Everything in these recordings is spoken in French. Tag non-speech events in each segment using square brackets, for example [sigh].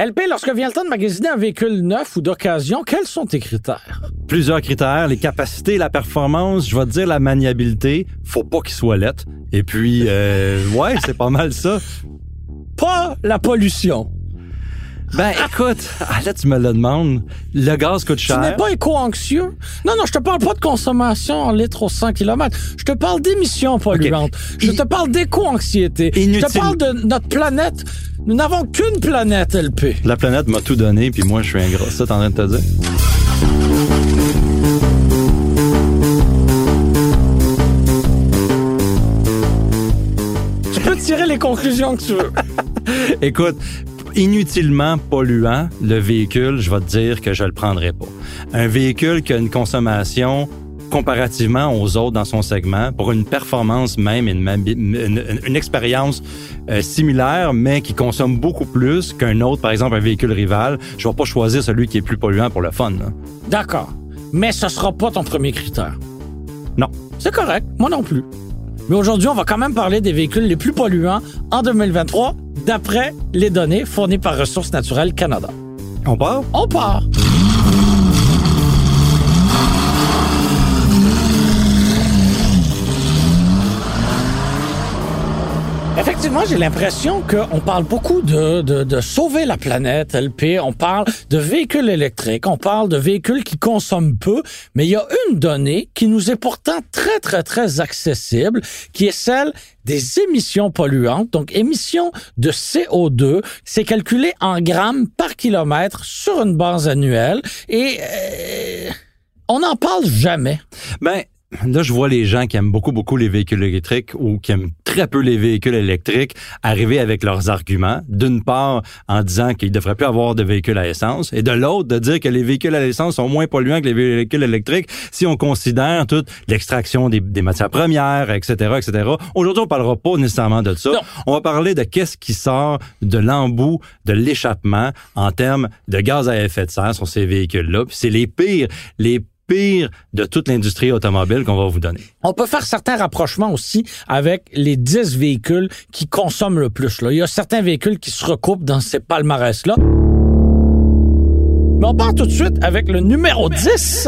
LP, lorsque vient le temps de magasiner un véhicule neuf ou d'occasion, quels sont tes critères? Plusieurs critères, les capacités, la performance, je vais te dire la maniabilité, faut pas qu'il soit lettre. Et puis, euh, [laughs] ouais, c'est pas mal ça. Pas la pollution. Ben écoute, ah, là tu me le demandes, le gaz coûte cher. Tu n'es pas éco-anxieux? Non, non, je te parle pas de consommation en litres au 100 km. Je te parle d'émissions polluantes. Je te parle d'éco-anxiété. Je te parle de notre planète. Nous n'avons qu'une planète, LP. La planète m'a tout donné, puis moi je suis ingrat. Ça, t'es en train de te dire? Tu peux tirer les conclusions que tu veux. [laughs] Écoute, inutilement polluant, le véhicule, je vais te dire que je le prendrai pas. Un véhicule qui a une consommation comparativement aux autres dans son segment, pour une performance même, une, une, une expérience euh, similaire, mais qui consomme beaucoup plus qu'un autre, par exemple un véhicule rival, je vais pas choisir celui qui est plus polluant pour le fun. D'accord. Mais ce sera pas ton premier critère. Non. C'est correct. Moi non plus. Mais aujourd'hui, on va quand même parler des véhicules les plus polluants en 2023, d'après les données fournies par Ressources naturelles Canada. On part? On part! Effectivement, j'ai l'impression qu'on parle beaucoup de, de, de, sauver la planète, LP. On parle de véhicules électriques, on parle de véhicules qui consomment peu, mais il y a une donnée qui nous est pourtant très, très, très accessible, qui est celle des émissions polluantes, donc émissions de CO2. C'est calculé en grammes par kilomètre sur une base annuelle et euh, on n'en parle jamais. Ben, là, je vois les gens qui aiment beaucoup, beaucoup les véhicules électriques ou qui aiment très peu les véhicules électriques arriver avec leurs arguments. D'une part, en disant qu'il ne devrait plus avoir de véhicules à essence, et de l'autre, de dire que les véhicules à essence sont moins polluants que les véhicules électriques si on considère toute l'extraction des, des, matières premières, etc., etc. Aujourd'hui, on parlera pas nécessairement de ça. Non. On va parler de qu'est-ce qui sort de l'embout, de l'échappement en termes de gaz à effet de serre sur ces véhicules-là. Puis C'est les pires, les de toute l'industrie automobile qu'on va vous donner. On peut faire certains rapprochements aussi avec les 10 véhicules qui consomment le plus. Là. Il y a certains véhicules qui se recoupent dans ces palmarès-là. Mais on part tout de suite avec le numéro 10,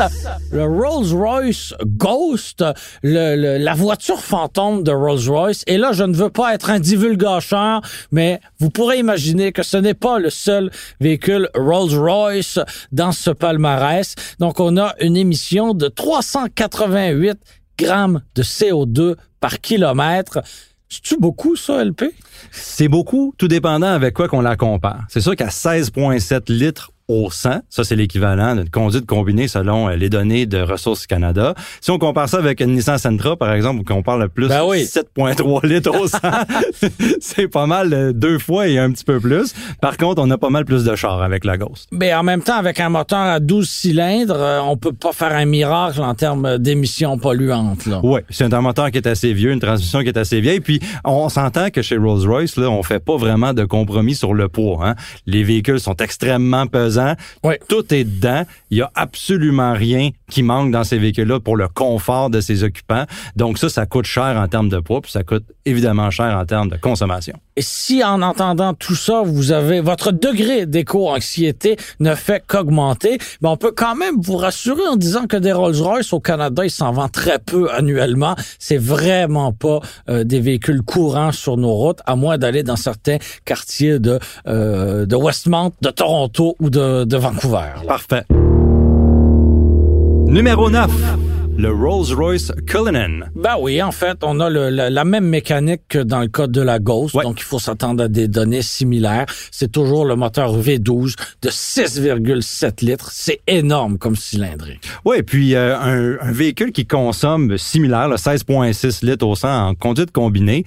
le Rolls-Royce Ghost, le, le, la voiture fantôme de Rolls-Royce. Et là, je ne veux pas être un divulgateur, mais vous pourrez imaginer que ce n'est pas le seul véhicule Rolls-Royce dans ce palmarès. Donc, on a une émission de 388 grammes de CO2 par kilomètre. C'est-tu beaucoup, ça, LP? C'est beaucoup, tout dépendant avec quoi qu'on la compare. C'est sûr qu'à 16,7 litres au 100. Ça, c'est l'équivalent d'une conduite combinée selon les données de Ressources Canada. Si on compare ça avec une Nissan Sentra, par exemple, qu'on parle plus ben oui. 7,3 litres au 100, [laughs] c'est pas mal deux fois et un petit peu plus. Par contre, on a pas mal plus de chars avec la Ghost. Mais en même temps, avec un moteur à 12 cylindres, on peut pas faire un miracle en termes d'émissions polluantes. Là. Oui, c'est un moteur qui est assez vieux, une transmission qui est assez vieille. Puis, on s'entend que chez Rolls-Royce, là, on fait pas vraiment de compromis sur le poids. Hein? Les véhicules sont extrêmement pesants oui. Tout est dedans. Il y a absolument rien qui manque dans ces véhicules-là pour le confort de ses occupants. Donc ça, ça coûte cher en termes de poids, puis ça coûte évidemment cher en termes de consommation. Et si en entendant tout ça, vous avez votre degré d'éco-anxiété ne fait qu'augmenter, ben on peut quand même vous rassurer en disant que des Rolls-Royce au Canada, il s'en vend très peu annuellement. C'est vraiment pas euh, des véhicules courants sur nos routes, à moins d'aller dans certains quartiers de euh, de Westmount, de Toronto ou de, de Vancouver. Là. Parfait. Numéro 9 le Rolls-Royce Cullinan. Ben oui, en fait, on a le, la, la, même mécanique que dans le cas de la Ghost, ouais. donc il faut s'attendre à des données similaires. C'est toujours le moteur V12 de 6,7 litres. C'est énorme comme cylindrée. Oui, puis euh, un, un, véhicule qui consomme similaire, 16,6 litres au 100 en conduite combinée,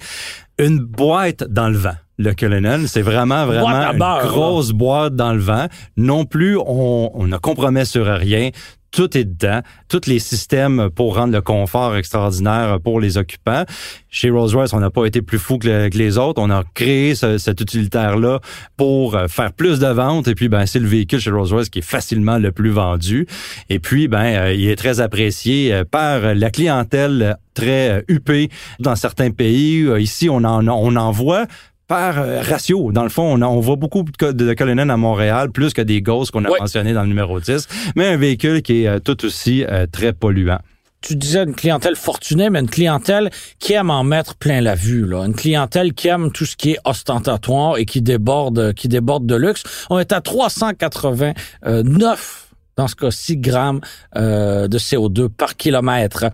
une boîte dans le vent le Cullinan. C'est vraiment, vraiment une beurre, grosse là. boîte dans le vent. Non plus, on, on ne compromet sur rien tout est dedans, tous les systèmes pour rendre le confort extraordinaire pour les occupants. Chez Rolls-Royce, on n'a pas été plus fou que, les autres. On a créé cet utilitaire-là pour euh, faire plus de ventes. Et puis, ben, c'est le véhicule chez Rolls-Royce qui est facilement le plus vendu. Et puis, ben, euh, il est très apprécié euh, par la clientèle très huppée dans certains pays. Ici, on en, on en voit par ratio. Dans le fond, on, on voit beaucoup de, de à Montréal, plus que des Ghosts qu'on a mentionnés dans le numéro 10, mais un véhicule qui est tout aussi très polluant tu disais une clientèle fortunée, mais une clientèle qui aime en mettre plein la vue, là. Une clientèle qui aime tout ce qui est ostentatoire et qui déborde, qui déborde de luxe. On est à 389, dans ce cas, 6 grammes euh, de CO2 par kilomètre.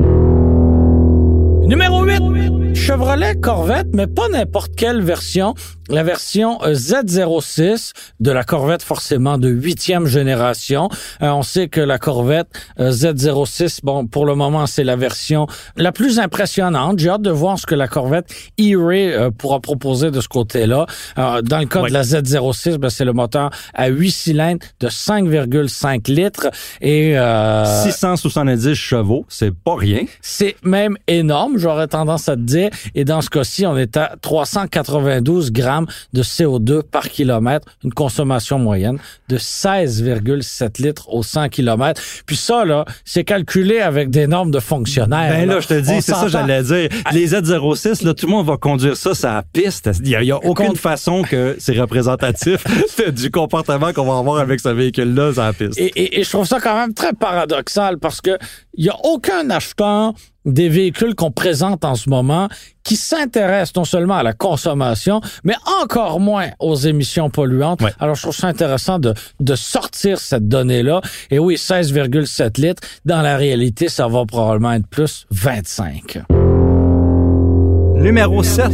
Numéro 8, Chevrolet Corvette, mais pas n'importe quelle version. La version euh, Z06 de la Corvette, forcément de huitième génération. Euh, on sait que la Corvette euh, Z06, bon, pour le moment, c'est la version la plus impressionnante. J'ai hâte de voir ce que la Corvette E-Ray pourra proposer de ce côté-là. dans le cas de la Z06, ben, c'est le moteur à 8 cylindres de 5,5 litres et 670 chevaux, c'est pas rien. C'est même énorme j'aurais tendance à te dire. Et dans ce cas-ci, on est à 392 grammes de CO2 par kilomètre, une consommation moyenne de 16,7 litres au 100 km. Puis ça, là, c'est calculé avec des normes de fonctionnaires. Ben là, je te dis, c'est ça j'allais dire. Les Z06, là, tout le monde va conduire ça sur la piste. Il n'y a, aucune façon que c'est représentatif [laughs] du comportement qu'on va avoir avec ce véhicule-là sur la piste. Et, et, je trouve ça quand même très paradoxal parce que il n'y a aucun acheteur des véhicules qu'on présente en ce moment qui s'intéressent non seulement à la consommation, mais encore moins aux émissions polluantes. Alors, je trouve ça intéressant de, de sortir cette donnée-là. Et oui, 16,7 litres. Dans la réalité, ça va probablement être plus 25. Numéro 7,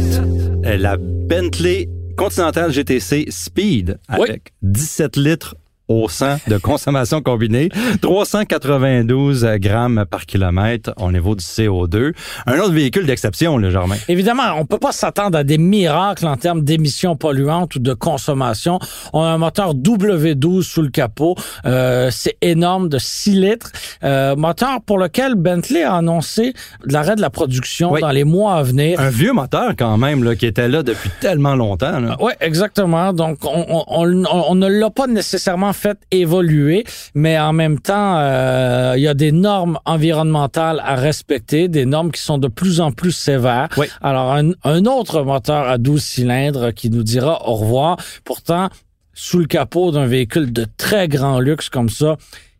la Bentley Continental GTC Speed avec 17 litres au 100 de consommation combinée, 392 grammes par kilomètre au niveau du CO2. Un autre véhicule d'exception, le Germain. Évidemment, on peut pas s'attendre à des miracles en termes d'émissions polluantes ou de consommation. On a un moteur W12 sous le capot. Euh, c'est énorme, de 6 litres. Euh, moteur pour lequel Bentley a annoncé l'arrêt de la production dans les mois à venir. Un vieux moteur quand même, là, qui était là depuis tellement longtemps. Oui, exactement. Donc, on, on, on ne l'a pas nécessairement fait évoluer, mais en même temps, euh, il y a des normes environnementales à respecter, des normes qui sont de plus en plus sévères. Alors, un, un autre moteur à 12 cylindres qui nous dira au revoir. Pourtant, sous le capot d'un véhicule de très grand luxe comme ça,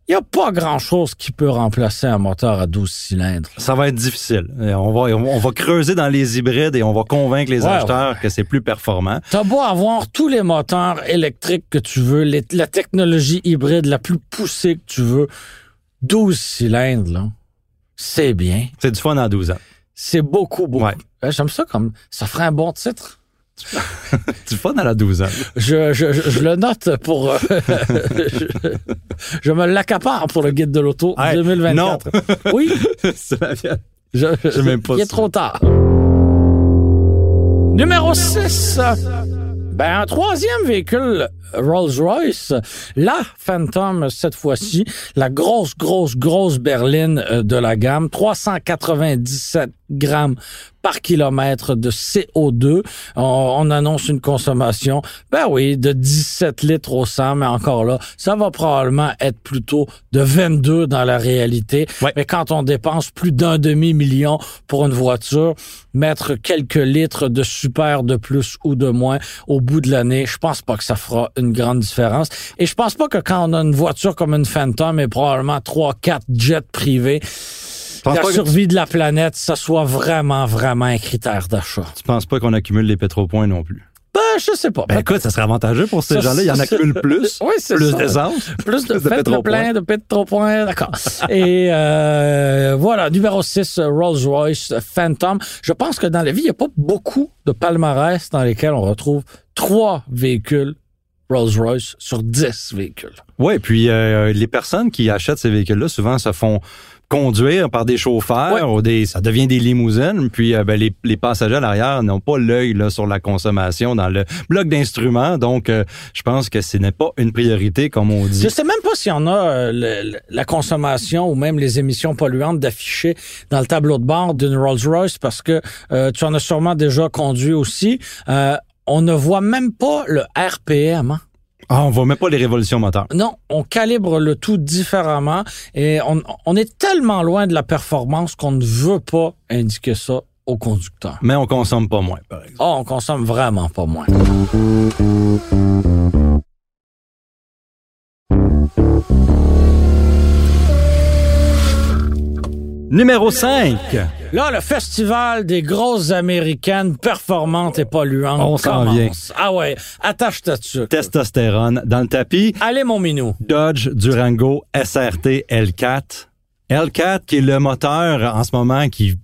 il n'y a pas grand-chose qui peut remplacer un moteur à 12 cylindres. Ça va être difficile. On va, on va creuser dans les hybrides et on va convaincre les acheteurs que c'est plus performant. T'as beau avoir tous les moteurs électriques que tu veux, la technologie hybride la plus poussée que tu veux, 12 cylindres, là, c'est bien. C'est du fun à 12 ans. C'est beaucoup, beaucoup. J'aime ça comme... Ça ferait un bon titre. [laughs] tu fun à la 12 ans. Je, je, je, le note pour. Euh, [laughs] je, me l'accapare pour le guide de l'auto 2024. Non. Oui. [laughs] La Je, même pas Il est trop tard. Numéro 6. Ben, un troisième véhicule Rolls-Royce, la Phantom cette fois-ci, la grosse, grosse, grosse berline euh, de la gamme, 397 grammes par kilomètre de CO2. On, annonce une consommation, ben oui, de 17 litres au 100, mais encore là, ça va probablement être plutôt de 22 dans la réalité. Mais quand on dépense plus d'un demi-million pour une voiture, mettre quelques litres de super de plus ou de moins au bout de l'année, je pense pas que ça fera une grande différence. Et je pense pas que quand on a une voiture comme une Phantom et probablement trois, quatre jets privés, la survie de la planète, ça soit vraiment, vraiment un critère d'achat. Tu penses pas qu'on accumule les pétropoints non plus? Ben, je sais pas. Ben, écoute, ça serait avantageux pour ces gens-là. Il y en accumulent plus. [laughs] oui, c'est Plus d'essence. Plus de, [laughs] plein de pétropoints. D'accord. [laughs] Et euh, voilà, numéro 6, Rolls-Royce Phantom. Je pense que dans la vie, il n'y a pas beaucoup de palmarès dans lesquels on retrouve trois véhicules Rolls-Royce sur 10 véhicules. Oui, puis euh, les personnes qui achètent ces véhicules-là, souvent, se font conduire par des chauffeurs ou des ça devient des limousines puis euh, ben, les, les, passagers à l'arrière n'ont pas l'œil là sur la consommation dans le bloc d'instruments donc euh, je pense que ce n'est pas une priorité comme on dit. Je sais même pas si on a euh, la consommation ou même les émissions polluantes d'afficher dans le tableau de bord d'une Rolls-Royce parce que tu en as sûrement déjà conduit aussi on ne voit même pas le RPM. Hein? Ah, on voit même pas les révolutions moteurs. Non, on calibre le tout différemment et on, on est tellement loin de la performance qu'on ne veut pas indiquer ça au conducteur. Mais on consomme pas moins, par exemple. Ah, on consomme vraiment pas moins. Numéro 5. Là, le festival des grosses américaines performantes et polluantes. On s'en vient. Ah ouais, attache ta dessus. Testostérone dans le tapis. Allez, mon minou. Dodge Durango SRT L4. L4 qui est le moteur en ce moment qui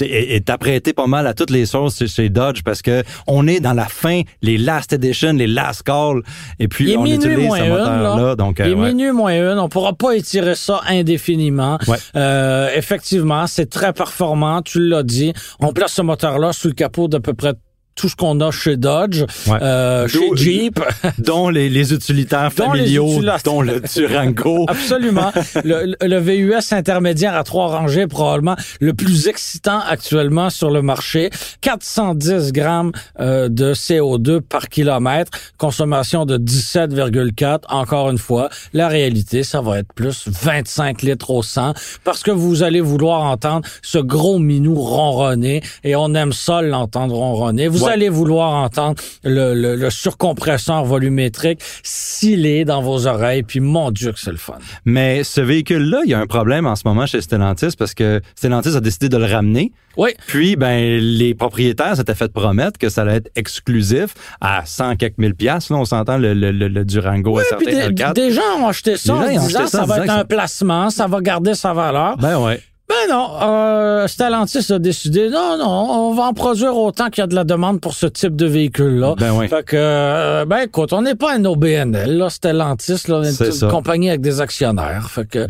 est, apprêté pas mal à toutes les sources chez Dodge parce que on est dans la fin, les last edition, les last call, et puis on utilise ce moteur-là. Donc, euh, minuit moins une, on pourra pas étirer ça indéfiniment. Euh, effectivement, c'est très performant, tu l'as dit. On place ce moteur-là sous le capot d'à peu près tout ce qu'on a chez Dodge, euh, chez Jeep. [laughs] Dont les, les utilitaires familiaux, dont, le Durango. [laughs] Absolument. le, le, VUS intermédiaire à trois rangées, probablement le plus excitant actuellement sur le marché. 410 grammes euh, de CO2 par kilomètre, consommation de 17,4. Encore une fois, la réalité, ça va être plus 25 litres au 100 parce que vous allez vouloir entendre ce gros minou ronronner et on aime ça l'entendre ronronner. Vous allez vouloir entendre le, le, surcompresseur volumétrique sciller dans vos oreilles, puis mon Dieu que c'est le fun. Mais ce véhicule-là, il y a un problème en ce moment chez Stellantis parce que Stellantis a décidé de le ramener. Oui. Puis, ben, les propriétaires s'étaient fait promettre que ça allait être exclusif à 100 quelques mille piastres. Là, on s'entend le, le, le, Durango oui, puis des, gens ont acheté ça en disant ça va être un placement, ça va garder sa valeur. Ben ouais. Ben non, euh, Stellantis a décidé, non, non, on va en produire autant qu'il y a de la demande pour ce type de véhicule-là. Ben oui. Fait que, euh, ben écoute, on n'est pas un OBNL, là, Stellantis, là, on est, une compagnie avec des actionnaires. Fait que,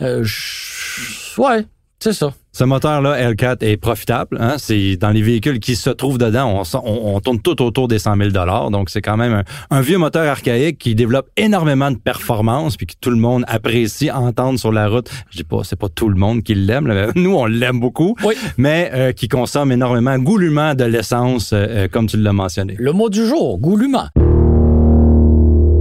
euh, ouais, c'est ça. Ce moteur-là, L4, est profitable. Hein? C'est dans les véhicules qui se trouvent dedans, on, on, tourne tout autour des 100 000 Donc, c'est quand même un, vieux moteur archaïque qui développe énormément de performance puis que tout le monde apprécie entendre sur la route. Je dis pas, c'est pas tout le monde qui l'aime. [laughs] Nous, on l'aime beaucoup, oui. mais euh, qui consomme énormément goulûment de l'essence, euh, euh, comme tu l'as mentionné. Le mot du jour, goulûment.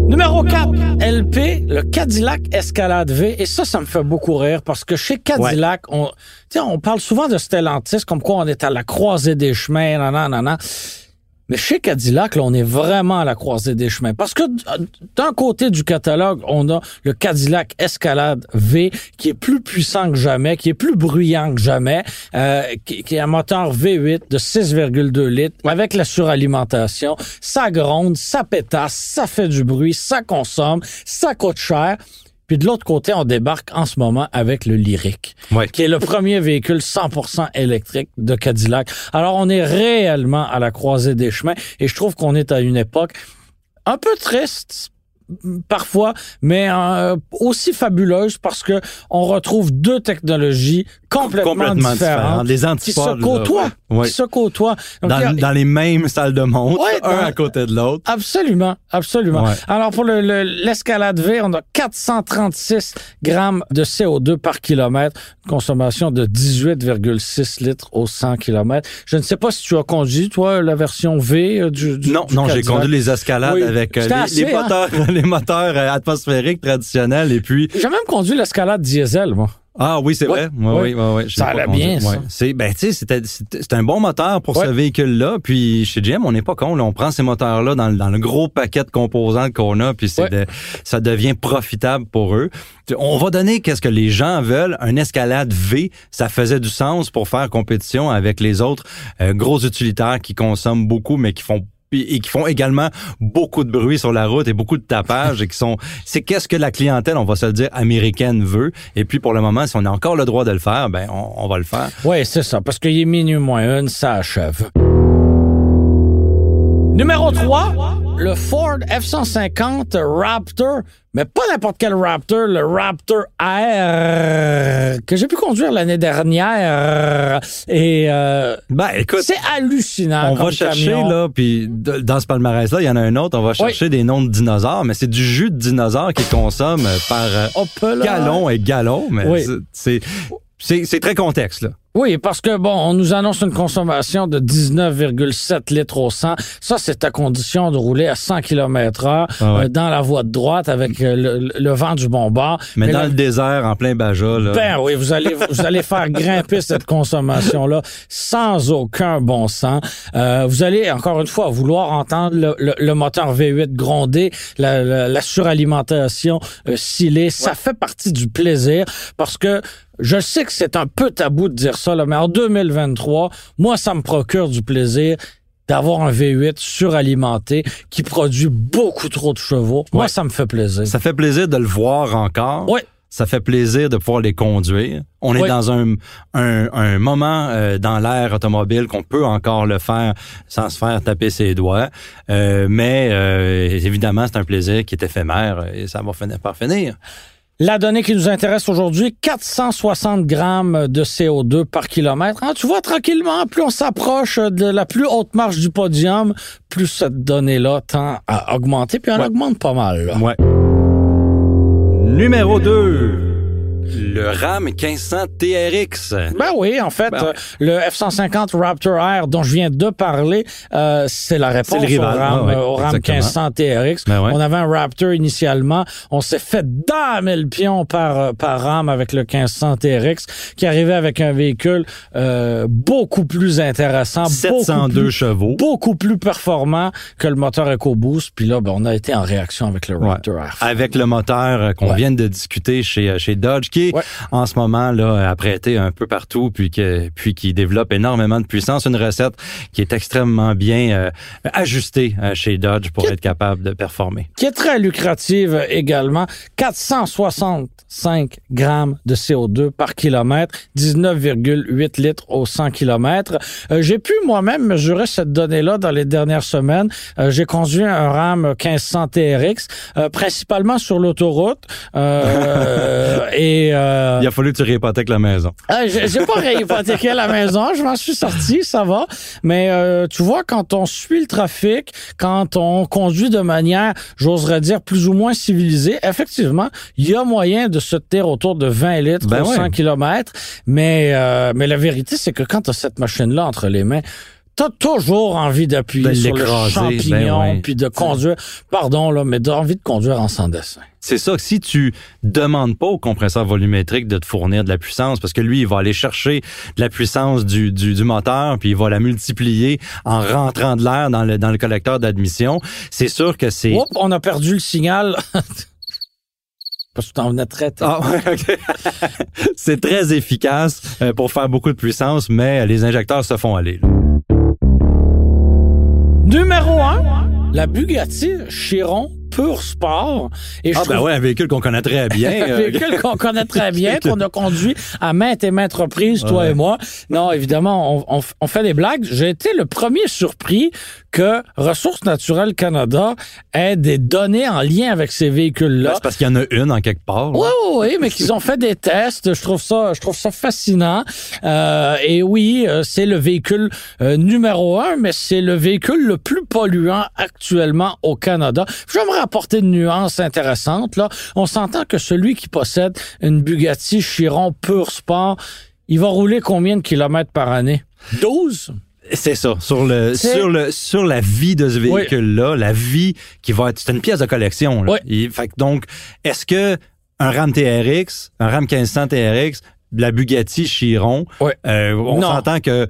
Numéro 4, LP, le Cadillac Escalade V. Et ça, ça me fait beaucoup rire parce que chez Cadillac, on, on parle souvent de Stellantis comme quoi on est à la croisée des chemins, nan, nan, nan. Mais chez Cadillac, là, on est vraiment à la croisée des chemins. Parce que d'un côté du catalogue, on a le Cadillac Escalade V, qui est plus puissant que jamais, qui est plus bruyant que jamais, euh, qui, qui, est un moteur V8 de 6,2 litres, avec la suralimentation. Ça gronde, ça pétasse, ça fait du bruit, ça consomme, ça coûte cher. Puis de l'autre côté, on débarque en ce moment avec le Lyric, qui est le premier véhicule 100% électrique de Cadillac. Alors on est réellement à la croisée des chemins et je trouve qu'on est à une époque un peu triste parfois, mais euh, aussi fabuleuse parce que on retrouve deux technologies complètement, différentes, les qui se côtoient, qui se côtoient. dans, dans, les mêmes salles de montre, un à côté de l'autre. Absolument, absolument. Alors pour l'escalade le, V, on a 436 grammes de CO2 par kilomètre, consommation de 18,6 litres au 100 km. Je ne sais pas si tu as conduit toi la version V euh, du, du non non j'ai conduit les escalades avec euh, les, les, moteurs hein? [laughs] les moteurs atmosphériques traditionnels et puis j'ai même conduit l'escalade diesel moi ah oui, c'est vrai. Oui, oui, oui, ça allait bien, ça. C'est, ben, tu sais, c'était un bon moteur pour ce véhicule-là. Puis chez GM, on n'est pas con. Là, on prend ces moteurs-là dans, dans le gros paquet de composants qu'on a, puis c'est ça devient profitable pour eux. On va donner qu'est-ce que les gens veulent. Un escalade V, ça faisait du sens pour faire compétition avec les autres euh, gros utilitaires qui consomment beaucoup, mais qui font et qui font également beaucoup de bruit sur la route et beaucoup de tapage et qui sont c'est qu'est-ce que la clientèle on va se le dire américaine veut. Et puis pour le moment si on a encore le droit de le faire ben on, va le faire. Oui c'est ça parce qu'il est minuit moins une ça achève numéro 3 le Ford F-150 Raptor, mais pas n'importe quel Raptor, le Raptor R que j'ai pu conduire l'année dernière. Et euh, Ben, écoute, c'est hallucinant. on comme va chercher, camion. là, puis dans ce palmarès-là, il y en a un autre, on va chercher des noms de dinosaures, mais c'est du jus de dinosaures qu'ils consomment par euh, gallon et gallon, mais Oui. c'est c'est très contexte, là. Oui, parce que bon, on nous annonce une consommation de 19,7 litres au 100. Ça, c'est à condition de rouler à 100 km heure Ah ouais. euh, dans la voie de droite avec euh, le, le vent du bon bord. Mais, dans là- le désert, en plein Baja, là. Ben oui, vous allez vous allez faire grimper cette consommation là sans aucun bon sens. Euh, vous allez encore une fois vouloir entendre le, le- le moteur V8 gronder, la, la- la suralimentation scellée. Ça fait partie du plaisir parce que je sais que c'est un peu tabou de dire ça, là, mais en 2023, moi, ça me procure du plaisir d'avoir un V8 suralimenté qui produit beaucoup trop de chevaux. Moi, Ouais. ça me fait plaisir. Ça fait plaisir de le voir encore. Ouais. Ça fait plaisir de pouvoir les conduire. On est Oui. dans un, un, un moment euh, dans l'ère automobile qu'on peut encore le faire sans se faire taper ses doigts. Euh, mais euh, évidemment, c'est un plaisir qui est éphémère et ça va finir par finir. La donnée qui nous intéresse aujourd'hui, 460 grammes de CO2 par kilomètre. Hein, tu vois, tranquillement, plus on s'approche de la plus haute marche du podium, plus cette donnée-là tend à augmenter, puis elle Ouais. augmente pas mal. là. Ouais. Numéro 2. Le RAM 1500 TRX. Ben oui, en fait, Ben ouais. euh, le F-150 Raptor R dont je viens de parler, euh, c'est la réponse C'est le rival. au RAM, Ah ouais, euh, au RAM exactement. 1500 TRX. Ben ouais. On avait un Raptor initialement. On s'est fait damer le pion par, par RAM avec le 1500 TRX qui arrivait avec un véhicule euh, beaucoup plus intéressant, beaucoup 702 plus, chevaux. beaucoup plus performant que le moteur EcoBoost. Puis là, ben, on a été en réaction avec le. Raptor R. Avec le moteur qu'on vient de discuter chez, chez Dodge, qui est. en ce moment là apprêté un peu partout, puis que puis qui développe énormément de puissance, une recette qui est extrêmement bien euh, ajustée euh, chez Dodge pour Qui- être capable de performer. qui est très lucrative également. 465 grammes de CO2 par kilomètre, 19,8 litres au 100 kilomètres. Euh, J'ai pu moi-même mesurer cette donnée-là dans les dernières semaines. J'ai conduit un RAM 1500 TRX, principalement sur l'autoroute. Euh, [laughs] et euh, Il a fallu que tu réhypothèques la maison. ah, j'ai pas réhypothéqué la maison, je m'en suis sorti, ça va. Mais euh, tu vois, quand on suit le trafic, quand on conduit de manière, j'oserais dire, plus ou moins civilisée, effectivement, il y a moyen de se tenir autour de 20 litres Ben ouais. 100 km. Mais, euh, mais la vérité, c'est que quand tu as cette machine-là entre les mains, T'as toujours envie d'appuyer De sur le l'écraser, champignon, ben ouais. puis de conduire. Pardon, là, mais t'as envie de conduire en sans dessin. C'est ça que si tu demandes pas au compresseur volumétrique de te fournir de la puissance, parce que lui, il va aller chercher de la puissance du, du, du moteur, puis il va la multiplier en rentrant de l'air dans le, dans le collecteur d'admission, c'est sûr que c'est... Oups, on a perdu le signal. [laughs] Parce que t'en venais très tôt. Ah, ouais, ok. [laughs] c'est très efficace euh, pour faire beaucoup de puissance, mais les injecteurs se font aller. là. Numéro 1, la Bugatti Chiron Pur Sport. Et je Ah ben ouais, un véhicule qu'on connaît très [laughs] bien. un euh, véhicule qu'on connaît très bien, [laughs] qu'on a conduit à maintes et maintes reprises, toi Ouais. et moi. Non, évidemment, on, on- on fait des blagues. J'ai été le premier surpris que Ressources naturelles Canada ait des données en lien avec ces véhicules-là. ben, c'est parce qu'il y en a une en quelque part. là. Oui, oui, oui, mais qu'ils ont fait des tests. Je trouve ça, je trouve ça fascinant. Euh, et oui, euh, c'est le véhicule euh, numéro un, mais c'est le véhicule le plus polluant actuellement au Canada. J'aimerais apporter une nuance intéressante. Là, on s'entend que celui qui possède une Bugatti Chiron Pur Sport, il va rouler combien de kilomètres par année? 12 C'est ça, sur le sur le sur la vie de ce véhicule-là, la vie qui va être c'est une pièce de collection. Là. Oui. Il- fait que donc est-ce que un Ram TRX, un Ram 1500 TRX, la Bugatti Chiron, Oui. euh, on s'entend que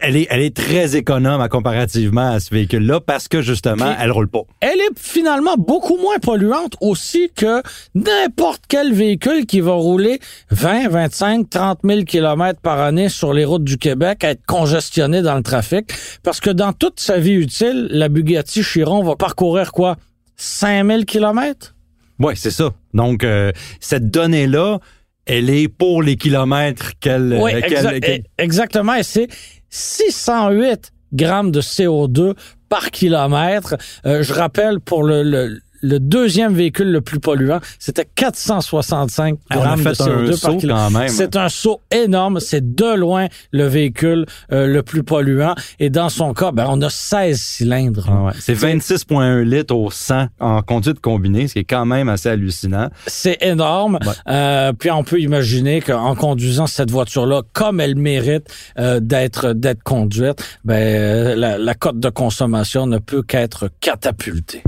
elle est elle est très économe à comparativement à ce véhicule-là parce que justement Puis- elle roule pas. elle est finalement beaucoup moins polluante aussi que n'importe quel véhicule qui va rouler 20, 25, 30 000 kilomètres par année sur les routes du Québec à être congestionné dans le trafic. Parce que dans toute sa vie utile, la Bugatti Chiron va parcourir quoi? 5 000 kilomètres? Oui, c'est ça. Donc euh, cette donnée là, elle est pour les kilomètres qu'elle Oui, euh, exa- eh, exactement. Et c'est 608 grammes de CO2 par kilomètre. Euh, je rappelle pour le, le le deuxième véhicule le plus polluant, c'était 465 Ah, grammes de fait un CO2 par saut kilo. quand même. C'est un saut énorme. C'est de loin le véhicule euh, le plus polluant. Et dans son cas, ben, on a 16 cylindres. Ah ouais. C'est 26,1 litres au 100 en conduite combinée, ce qui est quand même assez hallucinant. C'est énorme. Ouais. Euh, puis on peut imaginer qu'en conduisant cette voiture-là, comme elle mérite euh, d'être d'être conduite, ben la, la cote de consommation ne peut qu'être catapultée.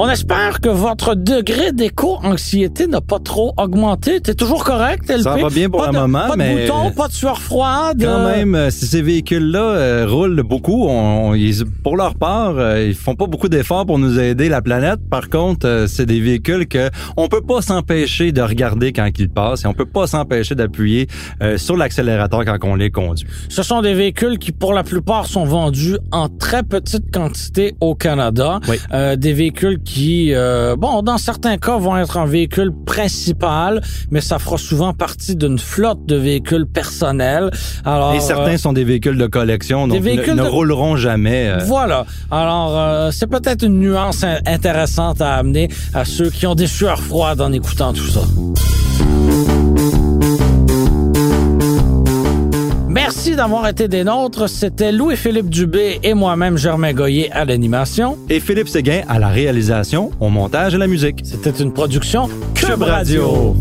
On espère que votre degré d'éco-anxiété n'a pas trop augmenté. T'es toujours correct, LP? Ça va bien pour pas de, moment, pas de mais- boutons, pas de sueur froide. Quand euh, même, euh, si ces véhicules-là euh, roulent beaucoup, on, on- ils- pour leur part, euh, ils font pas beaucoup d'efforts pour nous aider la planète. Par contre, euh, c'est des véhicules que on peut pas s'empêcher de regarder quand ils passent et on peut pas s'empêcher d'appuyer euh, sur l'accélérateur quand on les conduit. Ce sont des véhicules qui, pour la plupart, sont vendus en très petite quantité au Canada. Oui. Euh, des véhicules qui, euh, bon, dans certains cas, vont être un véhicule principal, mais ça fera souvent partie d'une flotte de véhicules personnels. Alors, et certains euh, sont des véhicules de collection, donc des véhicules ne, ne de- rouleront jamais. euh, Voilà. Alors, euh, c'est peut-être une nuance in- intéressante à amener à ceux qui ont des sueurs froides en écoutant tout ça. Merci d'avoir été des nôtres. C'était Louis-Philippe Dubé et moi-même, Germain Goyer, à l'animation. Et Philippe Séguin à la réalisation, au montage et la musique. C'était une production Cube. Radio.